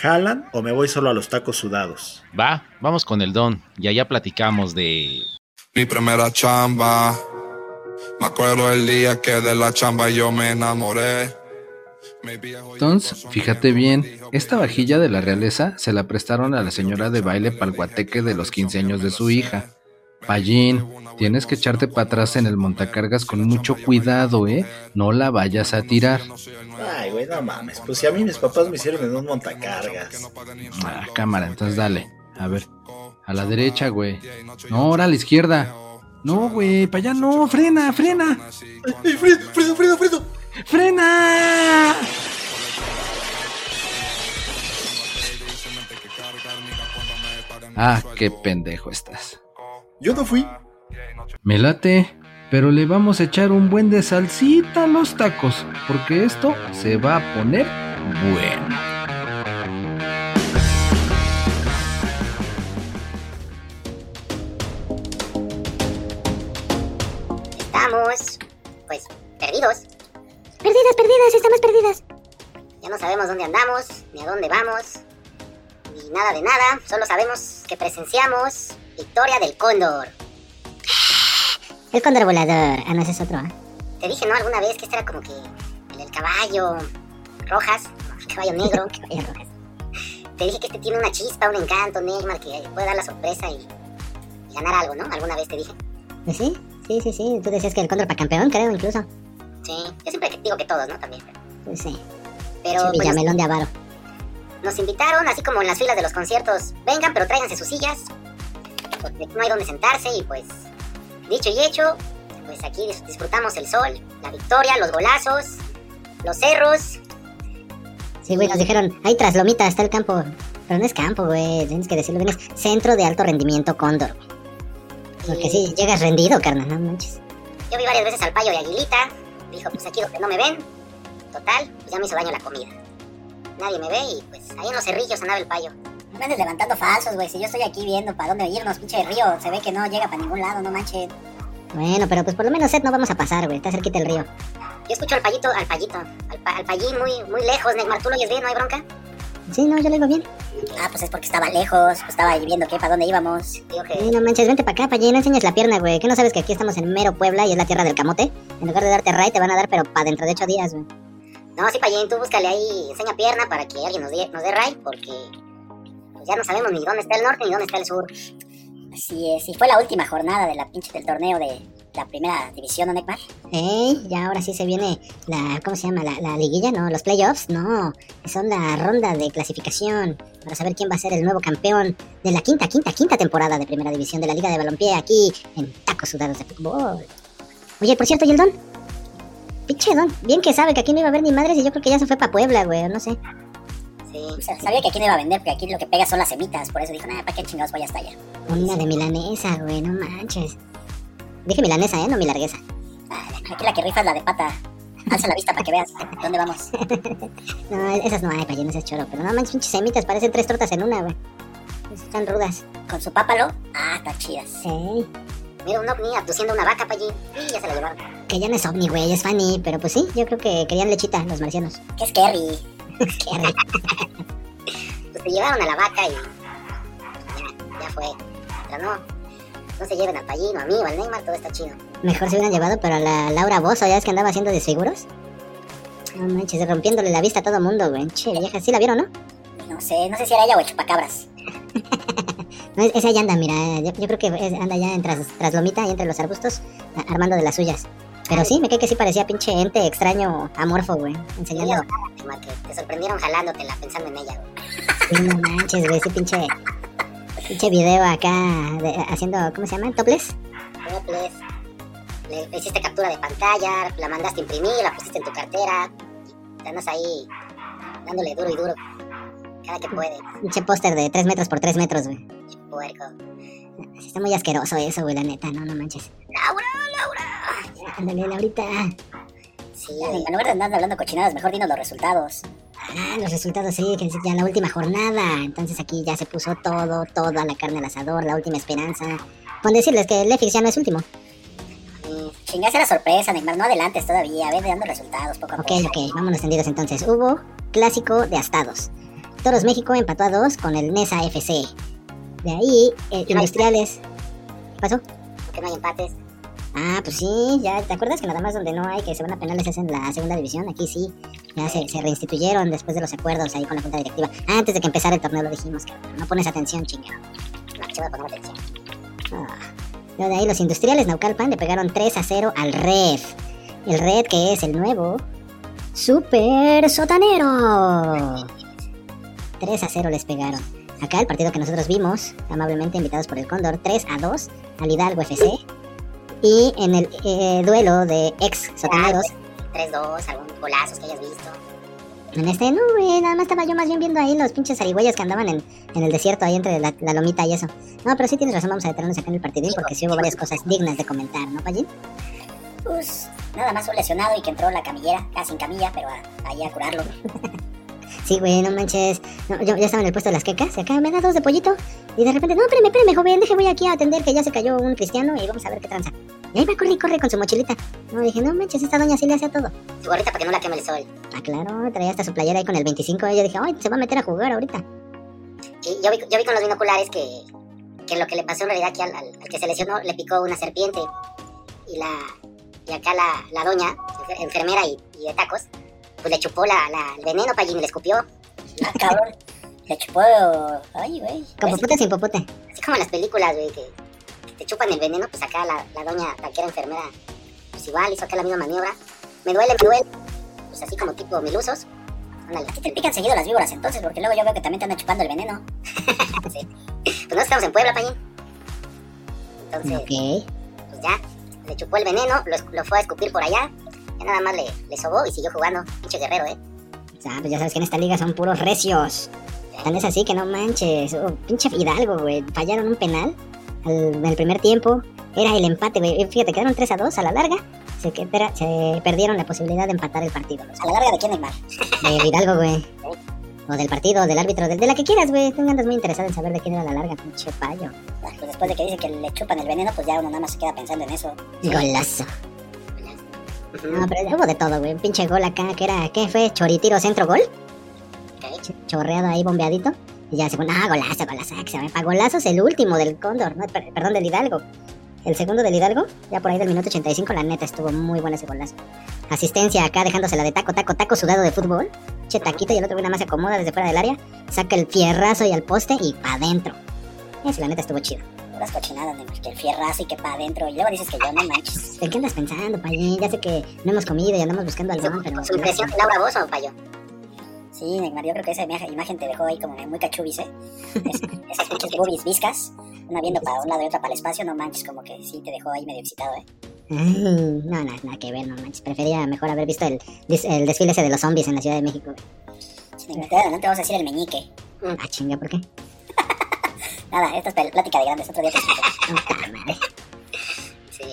¿jalan o me voy solo a los tacos sudados? Va, vamos con el don y allá platicamos de... Mi primera chamba. Me acuerdo el día que de la chamba yo me enamoré. Entonces, fíjate bien, esta vajilla de la realeza se la prestaron a la señora de baile para el guateque de los 15 años de su hija. Pallín, tienes que echarte para atrás en el montacargas con mucho cuidado, ¿eh? No la vayas a tirar. Ay, güey, no mames. Pues si a mí mis papás me hicieron en un montacargas. Ah, cámara, entonces dale. A ver, a la derecha, güey. No, ahora a la izquierda. No, güey, para allá no, frena, frena. ¡Ay, Fredo, Fredo, Fredo, Fredo! ¡Frena! Ah, qué pendejo estás. Yo no fui. Me late, pero le vamos a echar un buen de salsita a los tacos, porque esto se va a poner bueno. Estamos, pues, perdidos. Perdidas, perdidas, estamos perdidas. Ya no sabemos dónde andamos, ni a dónde vamos, ni nada de nada. Solo sabemos que presenciamos victoria del cóndor. El cóndor volador. Ah, no, ese es otro. ¿eh? Te dije, ¿no? Alguna vez que este era como que el del caballo rojas, el caballo negro. Caballo rojas. Te dije que este tiene una chispa, un encanto, Neymar, que puede dar la sorpresa y, y ganar algo, ¿no? Alguna vez te dije. Pues sí, sí, sí, sí. Tú decías que el cóndor para campeón, creo, incluso. Sí, yo siempre digo que todos, ¿no? También. Pues sí. Pero Sí, pues, Villamelón de Avaro. nos invitaron, así como en las filas de los conciertos, vengan, pero tráiganse sus sillas, porque no hay donde sentarse y pues, dicho y hecho, pues aquí dis- disfrutamos el sol, la victoria, los golazos, los cerros. Sí, güey, nos dijeron, ahí tras Lomita está el campo. Pero no es campo, güey, tienes que decirlo bien, es centro de alto rendimiento cóndor. Porque sí, llegas rendido, carnal, no manches. Yo vi varias veces al payo de Aguilita, dijo, pues aquí donde no me ven, total, pues ya me hizo daño la comida. Nadie me ve y pues ahí en los cerrillos andaba el payo. No andes levantando falsos, güey, si yo estoy aquí viendo para dónde irnos, pinche río, se ve que no llega para ningún lado, no manches. Bueno, pero pues por lo menos set no vamos a pasar, güey, está cerquita el río. Yo escucho al payito, al payito, al, pa- al payín muy, muy lejos, Neymar, ¿tú lo oyes bien? ¿No hay bronca? Sí, no, yo lo digo bien. Ah, pues es porque estaba lejos, pues estaba ahí viendo qué, para dónde íbamos. Digo que... No manches, vente para acá, para no enseñes la pierna, güey. ¿Qué no sabes que aquí estamos en mero Puebla y es la tierra del camote? En lugar de darte ray, te van a dar, pero para dentro de ocho días, güey. No, sí, payín, tú búscale ahí, enseña pierna para que alguien nos dé, nos dé ray, porque pues ya no sabemos ni dónde está el norte ni dónde está el sur. Así es, y fue la última jornada de la pinche del torneo de la primera división, ¿no, Neymar? Ey, ya ahora sí se viene la, ¿cómo se llama? La, la liguilla, ¿no? Los playoffs, no. Son la ronda de clasificación para saber quién va a ser el nuevo campeón de la quinta, quinta, quinta temporada de primera división de la Liga de Balompié aquí en Tacos Sudados de Fútbol. Oye, por cierto, ¿y el Don? Pinche Don, bien que sabe que aquí no iba a haber ni madres y yo creo que ya se fue para Puebla, güey, no sé. Sí, sa- sabía que aquí no iba a vender, porque aquí lo que pega son las semitas, por eso dijo, nada, ¿para qué chingados voy hasta allá? Una de milanesa, güey, no manches. Dije milanesa, ¿eh? No mi largueza. Ah, aquí la que rifa es la de pata. Alza la vista para que veas dónde vamos. No, esas no hay, payón, ese es choro. Pero no manches, pinches semitas, parecen tres tortas en una, güey. Están rudas. Con su pápalo, ah, está chidas. Sí. Mira un ovni abduciendo una vaca para allí. Y ya se la llevaron. Que ya no es ovni, güey, es Fanny. Pero pues sí, yo creo que querían lechita los marcianos. ¿Qué es Kerry? Pues se llevaron a la vaca y. Ya, ya fue. Pero no. No se lleven al payino, a mí o al Neymar, todo está chido. Mejor se hubieran llevado, pero a la Laura Bozo, ya es que andaba haciendo desfiguros. No manches, rompiéndole la vista a todo mundo, güey. Che, vieja, sí la vieron, ¿no? No sé, no sé si era ella o el chupacabras. No, es- esa ya anda, mira. Yo, yo creo que anda ya en tras, tras lomita y entre los arbustos, armando de las suyas. Pero sí, me cae que sí parecía pinche ente extraño, amorfo, güey. Enseñando. Te sorprendieron jalándotela pensando en ella, güey. Sí, no manches, güey, sí, pinche. Pinche video acá de- haciendo, ¿cómo se llama? ¿Toples? Toples. Le le hiciste captura de pantalla, la mandaste a imprimir, la pusiste en tu cartera. Te andas ahí dándole duro y duro. cada que puede. Pinche póster de 3 metros por 3 metros, güey. Puerco. Está muy asqueroso eso, güey, la neta, no, no manches. Ándale, Laurita. Sí, en lugar de andar hablando cochinadas, mejor dinos los resultados. Ah, los resultados sí, que ya la última jornada. Entonces aquí ya se puso todo, toda la carne al asador, la última esperanza. Con decirles que el EFIX ya no es último. Mm, chingase la sorpresa, Neymar, no adelantes todavía, ve dando resultados poco a Ok, poco. ok, vámonos tendidos entonces. Hubo clásico de astados. Toros México empató a 2 con el NESA FC. De ahí, eh, Industriales. ¿Qué pasó? Que no hay empates. Ah, pues sí, ya, ¿te acuerdas que nada más donde no hay que se van a penales es en la segunda división? Aquí sí, ya se, reinstituyeron después de los acuerdos ahí con la junta directiva. Antes de que empezara el torneo lo dijimos, que no pones atención, chingado. No, se voy a poner atención. Luego de ahí los industriales Naucalpan le pegaron 3 a 0 al Red. El Red que es el nuevo Super Sotanero. 3 a 0 les pegaron. Acá el partido que nosotros vimos, amablemente invitados por el Cóndor, 3 a 2 al Hidalgo FC. Y en el eh, duelo de ex sotaneros, 3-2, algún golazos que hayas visto. en este, no, güey, nada más estaba yo más bien viendo ahí los pinches zarigüeyas que andaban en, en el desierto, ahí entre la, la lomita y eso. No, pero sí tienes razón, vamos a detenernos acá en el partidín porque sí hubo varias cosas dignas de comentar, ¿no, Pallín? Pues nada más un lesionado y que entró la camillera, casi sin camilla, pero a- ahí a curarlo. Sí, güey, no manches. No, yo ya estaba en el puesto de las quecas acá me da dos de pollito. Y de repente, no, espérame, espérame, joven, deje, voy aquí a atender que ya se cayó un cristiano y vamos a ver qué tranza. Y ahí va, corre, corre con su mochilita. No, dije, no manches, esta doña sí le hace a todo. Su gorrita para que no la queme el sol. Ah, claro, traía hasta su playera ahí con el 25. Y yo dije, ay, se va a meter a jugar ahorita. Y yo vi, yo vi con los binoculares que, que lo que le pasó en realidad que al, al- al que se lesionó le picó una serpiente. Y la y acá la, la doña, enfer- enfermera y, y de tacos, pues le chupó la, la- el veneno para allí y le escupió. Ah, cabrón. Le chupó. Ay, güey. Con popote o sin popote. Así como en las películas, güey, que, que te chupan el veneno, pues acá la, la doña, la que era enfermera, pues igual hizo acá la misma maniobra. Me duele, me duele. Pues así como tipo milusos. Ándale. Aquí te pican seguido las víboras entonces, porque luego yo veo que también te andan chupando el veneno. sí. Pues no estamos en Puebla, Payín. Entonces, Ok. pues ya, le chupó el veneno, lo, lo fue a escupir por allá. Ya nada más le, le sobó y siguió jugando. Pinche guerrero, ¿eh? Ah, pues ya sabes que en esta liga son puros recios. Tan es así que no manches. Oh, pinche Hidalgo, güey. Fallaron un penal al- en el primer tiempo. Era el empate, güey. Fíjate, quedaron 3 a 2 a la larga. Se, perdieron la posibilidad de empatar el partido. ¿A la larga de quién, Neymar? Del Hidalgo, güey. O del partido, del árbitro, de, de la que quieras, güey. Tú andas muy interesado en saber de quién era la larga, pinche payo. Pues después de que dice que le chupan el veneno, pues ya uno nada más se queda pensando en eso. Golazo. No, pero hubo de todo, güey. Un pinche gol acá, que era, ¿qué fue? Choritiro centro gol. Ch- Chorreado ahí, bombeadito. Y ya se pone, ah, golazo, golazo. Que se me pa' golazos el último del Cóndor, no, per- perdón, del Hidalgo. El segundo del Hidalgo, ya por ahí del minuto 85, la neta estuvo muy bueno ese golazo. Asistencia acá dejándosela de taco, taco, taco sudado de fútbol. Che, taquito y el otro güey nada más se acomoda desde fuera del área. Saca el fierrazo y al poste y pa' adentro. Ese la neta estuvo chido. Puras cochinadas, Neymar, que el fierrazo y que para adentro. Y luego dices que yo no manches. ¿En qué andas pensando, Payín? Ya sé que no hemos comido y andamos buscando algo, pero... ¿Su impresión Laura vos o Payo? Sí, Neymar, yo creo que esa imagen, te dejó ahí como muy cachubis, ¿eh? Es- esas pinches boobies viscas, una viendo para un lado y otra para el espacio, no manches, como que sí te dejó ahí medio excitado, ¿eh? Ay, no, nada, nada que ver, no manches. Prefería mejor haber visto el, desfile ese de los zombies en la Ciudad de México. Sí, Neymar, te vamos a decir el meñique. Ah, chinga, ¿por qué? Nada, esta es plática de grandes, otro día te explico. Sí.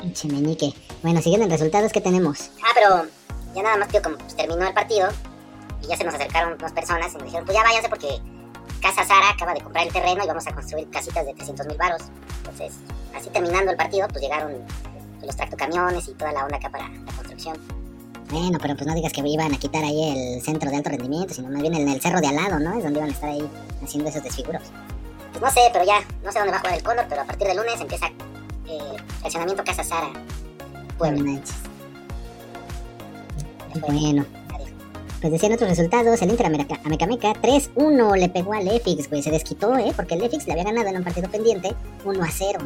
pinche meñique. Bueno, siguiendo en resultados, ¿qué tenemos? Ah, pero ya nada más, tío, como pues, terminó el partido y ya se nos acercaron unas personas y nos dijeron, pues ya váyanse porque Casa Sara acaba de comprar el terreno y vamos a construir casitas de 300 mil varos. Entonces, así terminando el partido, pues llegaron los tractocamiones y toda la onda acá para la construcción. Bueno, pero pues no digas que iban a quitar ahí el centro de alto rendimiento, sino más bien en el cerro de al lado, ¿no? Es donde iban a estar ahí haciendo esos desfiguros. Pues no sé, pero ya, no sé dónde va a jugar el Cóndor, pero a partir del lunes empieza eh, fraccionamiento Casa Sara. Puebla. Bueno. Pues decían otros resultados, el Inter Ameca- Amecameca 3-1 le pegó al EFIX, güey, se desquitó, ¿eh? Porque el EFIX le había ganado en un partido pendiente 1-0,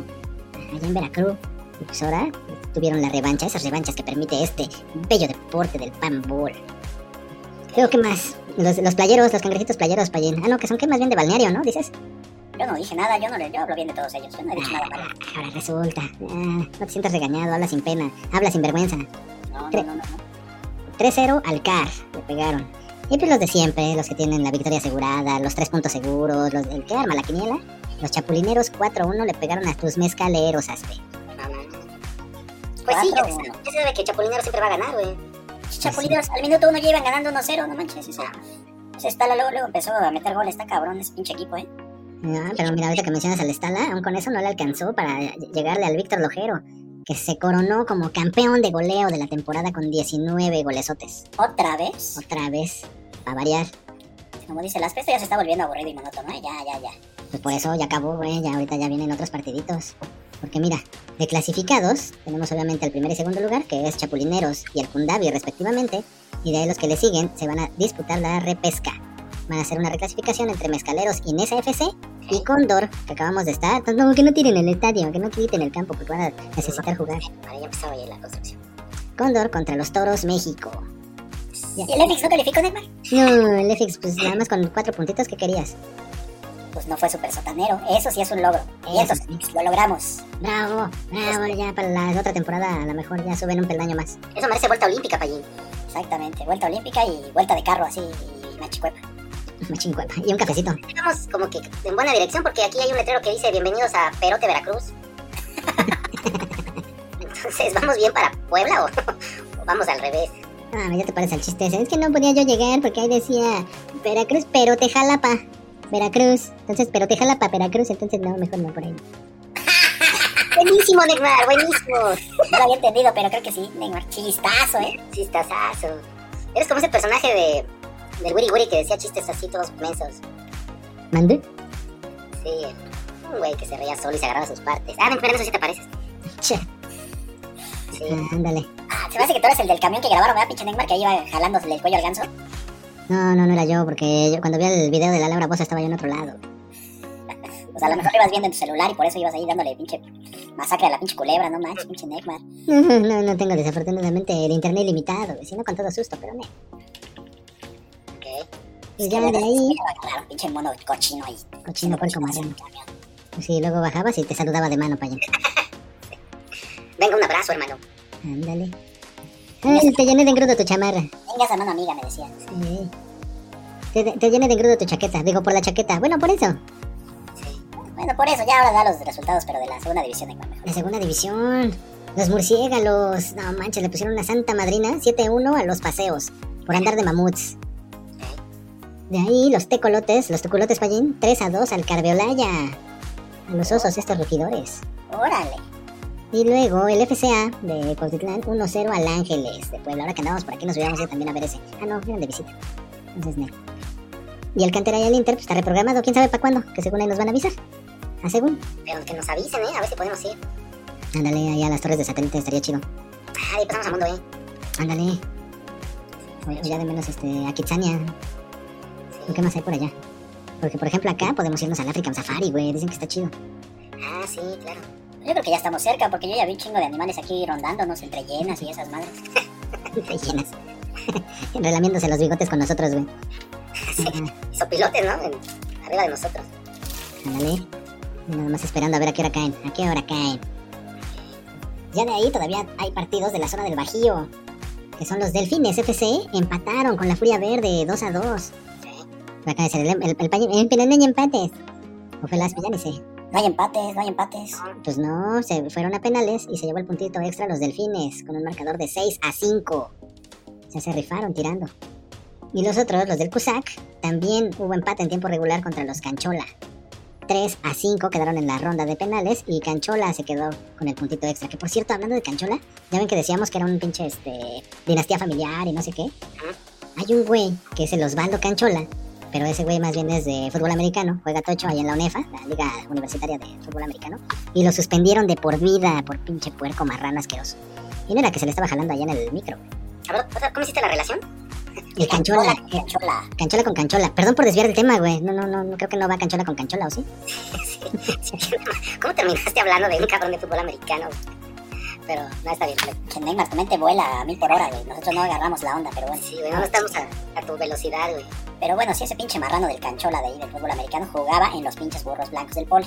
allá en Veracruz. Y pues ahora tuvieron la revancha, esas revanchas que permite este bello deporte del panball. Luego, ¿qué más? Los, los playeros, los cangrejitos playeros, Payín. Ah, no, que son que más bien de balneario, ¿no? Dices. Yo no dije nada, yo no le, yo hablo bien de todos ellos, yo no he dicho nada malo. Ahora resulta. Ah, no te sientas regañado, habla sin pena, habla sin vergüenza. No, no, no, no. no. 3-0 al CAR, le pegaron. Y pues los de siempre, los que tienen la victoria asegurada, los tres puntos seguros, los del que arma la quiniela. Los chapulineros 4-1 le pegaron a tus mezcaleros, Aspe. Pues sí, ya ya se sabe que Chapulinero siempre va a ganar, güey. Chapulineros al minuto uno ya iban ganando 1-0, no manches. Ese, ese Stala luego, luego empezó a meter goles, está cabrón ese pinche equipo, ¿eh? No, pero mira, ahorita que mencionas al Stala, aún con eso no le alcanzó para llegarle al Víctor Lojero, que se coronó como campeón de goleo de la temporada con 19 golesotes. ¿Otra vez? Otra vez, a variar. Como dice las esto ya se está volviendo aburrido y monótono, ¿eh? Ya, ya, ya. Pues por eso ya acabó, güey, ya ahorita ya vienen otros partiditos. Porque mira, de clasificados, tenemos obviamente el primer y segundo lugar, que es Chapulineros y el Kundabi respectivamente, y de ahí los que le siguen se van a disputar la repesca. Van a hacer una reclasificación entre Mezcaleros y Nesa FC y Condor, que acabamos de estar. Entonces, no, que no tiren el estadio, que no quiten el campo, porque van a necesitar jugar. Vale, ya empezó ahí la construcción. Condor contra los Toros México. Ya. ¿Y el FX no calificó, Neymar? No, el FX, pues nada más con cuatro puntitos que querías. Pues no fue súper sotanero. Eso sí es un logro. Y Eso entonces, lo logramos. Bravo, bravo, ya para la otra temporada a lo mejor ya suben un peldaño más. Eso merece vuelta olímpica, Payín. Exactamente, vuelta olímpica y vuelta de carro así y machicuepa. Cuepa. Y un cafecito. Vamos como que en buena dirección porque aquí hay un letrero que dice bienvenidos a Perote, Veracruz. Entonces, ¿vamos bien para Puebla o, o vamos al revés? Ah, ya te parece el chiste ese. Es que no podía yo llegar porque ahí decía Veracruz, pero te jalapa. Veracruz. Entonces, pero te jalapa, Veracruz. Entonces, no, mejor no por ahí. Buenísimo, Neymar, buenísimo. No lo había entendido, pero creo que sí, Neymar. Chistazo, ¿eh? Chistazazo. Eres como ese personaje de del Wiri Wiri que decía chistes así todos mensos. ¿Mande? Sí, un güey que se reía solo y se agarraba sus partes. Ah, ven, pero eso sí te pareces. Che. Sí. Ah, ándale. Ah, se me hace que tú eres el del camión que grabaron, ¿verdad, pinche Neymar? Que iba jalándole el cuello al ganso. No, no, no era yo, porque yo cuando vi el video de la Laura Bosa estaba yo en otro lado. Pues a lo mejor lo ibas viendo en tu celular y por eso ibas ahí dándole pinche masacre a la pinche culebra, no manches, pinche Neymar. No, no, tengo desafortunadamente el internet limitado, sino con todo susto, pero no. Y ya de ahí, Claro, pinche mono cochino ahí. cochino puerco marrón. Sí, luego bajabas y te saludaba de mano para allá. Venga, un abrazo, hermano. Ándale. Ay, te llené de engrudo tu chamarra. Venga, esa mano amiga, me decía. Sí. Te, te llené de engrudo tu chaqueta. Digo, por la chaqueta. Bueno, por eso. Sí. Bueno, por eso ya ahora da los resultados, pero de la segunda división Neymar mejor. La segunda división. Los murciélagos. No manches, le pusieron una santa madrina 7-1 a los paseos. Por andar de mamuts. De ahí los tecolotes, los tecolotes payín, 3-2 al Carveolaya. A los osos estos rugidores. Órale. Y luego el FCA de Cuautitlán 1-0 al Ángeles de Puebla. Ahora que andamos por aquí nos hubiéramos ido también a ver ese. Ah, no, eran de visita. Entonces, no. Y el Cantera y el Inter pues, está reprogramado. ¿Quién sabe para cuándo? Que según ahí nos van a avisar. A según. Pero que nos avisen, ¿eh? A ver si podemos ir. Ándale, allá a las torres de satélite estaría chido. Ah, ahí pasamos al mundo, ¿eh? Ándale. O ya de menos este, a Kitsania. ¿O qué más hay por allá? Porque, por ejemplo, acá podemos irnos al African Safari, güey. Dicen que está chido. Ah, sí, claro. Yo creo que ya estamos cerca, porque yo ya vi un chingo de animales aquí rondándonos entre llenas y esas madres. Entre llenas. Relamiéndose los bigotes con nosotros, güey. Sí, sopilotes, ¿no? En- arriba de nosotros. Ándale. Nada más esperando a ver a qué hora caen. ¿A qué hora caen? Ya de ahí todavía hay partidos de la zona del Bajío. Que son los Delfines FC. Empataron con la Furia Verde 2 a 2. Acaba de ser el, el, el, el, el, el empates. O fue las sé. No hay empates, no hay empates. Pues no, se fueron a penales y se llevó el puntito extra los Delfines con un marcador de 6 a 5. O sea, se rifaron tirando. Y los otros, los del Cusac, también hubo empate en tiempo regular contra los Canchola. 3 a 5 quedaron en la ronda de penales y Canchola se quedó con el puntito extra. Que por cierto, hablando de Canchola, ya ven que decíamos que era un pinche este, dinastía familiar y no sé qué. Hay un güey que es el Osvaldo Canchola, pero ese güey más bien es de fútbol americano, juega tocho ahí en la UNEFA, la Liga Universitaria de Fútbol Americano, y lo suspendieron de por vida por pinche puerco marrano asqueroso. Y no era que se le estaba jalando allá en el micro. A ver, ¿Cómo hiciste la relación? El canchola, canchola. Canchola con canchola. Perdón por desviar el tema, güey. No, no, no, no creo que no va canchola con canchola, ¿o sí? sí, sí. ¿Cómo terminaste hablando de un cabrón de fútbol americano? Pero no está bien. Que Neymar, tu mente vuela a mil por hora, güey. Nosotros no agarramos la onda, pero bueno. Sí, güey, no estamos a, a, tu velocidad, güey. Pero bueno, si ese pinche marrano del canchola de ahí del fútbol americano jugaba en los pinches burros blancos del poli.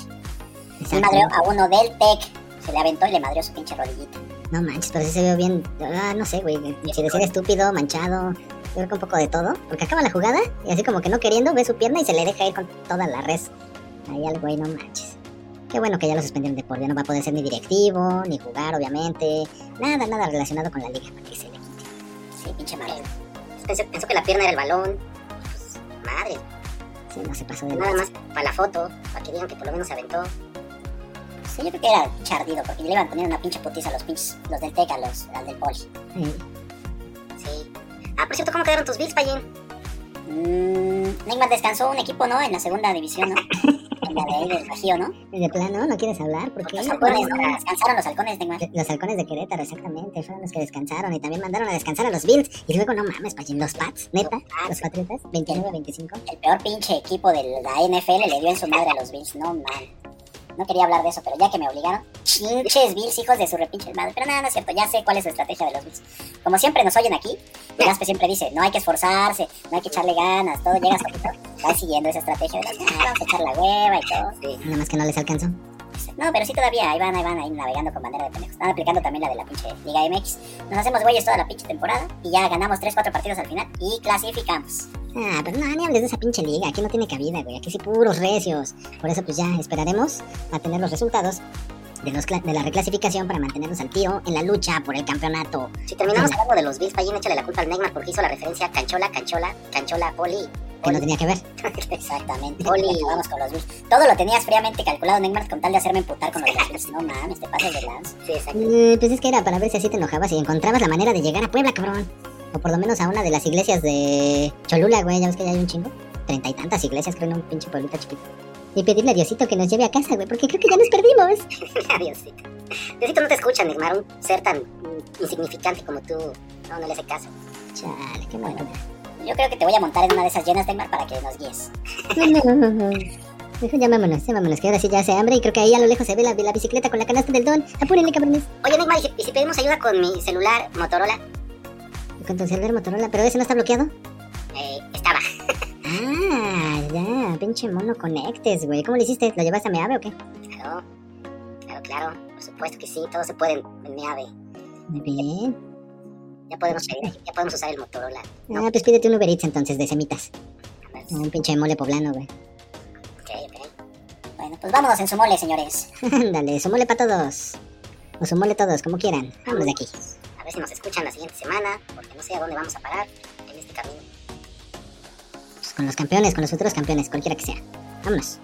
Y madreó a uno del TEC. Se le aventó y le madreó su pinche rodillita. No manches, pero sí se vio bien. Ah, no sé, güey. Si decir estúpido, manchado, creo que un poco de todo, porque acaba la jugada y así como que no queriendo ve su pierna y se le deja ir con toda la res. Ahí al güey, no manches. Qué bueno que ya lo suspendieron de por vida, no va a poder ser ni directivo, ni jugar, obviamente. Nada, nada relacionado con la liga para que se le quite. Sí, pinche madre. Pensó, pensó que la pierna era el balón. Pues, madre. Sí, no se pasó de Nada lanza. más para la foto, para que digan que por lo menos se aventó. Sí, yo creo que era chardido, porque le iban poniendo una pinche putiza a los pinches, los del Teca, los, al del Poli. Sí. Sí. Ah, por cierto, ¿cómo quedaron tus Bills, Payín? Mm, Neymar descansó un equipo, ¿no? En la segunda división, ¿no? la de ahí del Bajío, ¿no? De plano, ¿no quieres hablar? ¿Por qué? Los halcones, ¿no? Descansaron los halcones, Neymar. Los halcones de Querétaro, exactamente, fueron los que descansaron y también mandaron a descansar a los Bills. Y luego, no mames, Pachín, los Pats, neta, los Patriotas, 29-25. El peor pinche equipo de la NFL le dio en su madre a los Bills, no man. No quería hablar de eso, pero ya que me obligaron, chinches Bills, hijos de su repinche madre. Pero nada, no es cierto, ya sé cuál es su estrategia de los Bills. Como siempre nos oyen aquí, Gaspe siempre dice, no hay que esforzarse, no hay que echarle ganas, todo llega solito. Va siguiendo esa estrategia de, "Ah, vamos a echar la hueva y todo. Sí. Nada más que no les alcanzó. No, pero sí todavía, ahí van, ahí van, ahí navegando con bandera de pendejos. Están aplicando también la de la pinche Liga MX. Nos hacemos güeyes toda la pinche temporada y ya ganamos 3, 4 partidos al final y clasificamos. Ah, pero no, ni hables de esa pinche liga. Aquí no tiene cabida, güey. Aquí sí puros recios. Por eso, pues ya esperaremos a tener los resultados de, los de la reclasificación para mantenernos al tiro en la lucha por el campeonato. Si terminamos hablando de los Bills, Payín, échale la culpa al Neymar porque hizo la referencia Canchola, Canchola, Canchola, Poli. Que no tenía que ver. Exactamente. Oli. Vamos con los Bills. Todo lo tenías fríamente calculado, Neymar, con tal de hacerme emputar con los Bills. No mames, te pasas de lance. Sí, exacto. Eh, pues es que era para ver si así te enojabas y encontrabas la manera de llegar a Puebla, cabrón. O por lo menos a una de las iglesias de Cholula, güey. Ya ves que ya hay un chingo. Treinta y tantas iglesias, creo, en un pinche pueblito chiquito. Y pedirle a Diosito que nos lleve a casa, güey, porque creo que ya nos perdimos. Adiósito. Diosito no te escucha, Neymar. Un ser tan insignificante como tú. No, no le hace caso. Chale, qué bueno. Yo creo que te voy a montar en una de esas llenas, Neymar, para que nos guíes. No, no, no, no. Mejor ya vámonos, ya vámonos, que ahora sí ya hace hambre y creo que ahí a lo lejos se ve la, la bicicleta con la canasta del don. Apúrenle, cabrones. Oye, Neymar, ¿y si, y si pedimos ayuda con mi celular Motorola? Con tu celular Motorola, pero ese no está bloqueado. Eh, estaba. Ah, ya, pinche mono conectes, güey. ¿Cómo lo hiciste? ¿Lo llevaste a mi ave o qué? Claro. Claro, claro. Por supuesto que sí. Todo se puede en, en mi ave. Muy bien. Ya podemos, ya podemos usar el Motorola. No, Ah, pues pídete un Uber Eats entonces de semitas. Un pinche mole poblano, güey. Ok, ok. Bueno, pues vámonos en su mole, señores. Ándale, su mole para todos. O su mole todos, como quieran. Vámonos de aquí. Ver si nos escuchan la siguiente semana. Porque no sé a dónde vamos a parar en este camino. Pues con los campeones, con los futuros campeones, cualquiera que sea. Vámonos.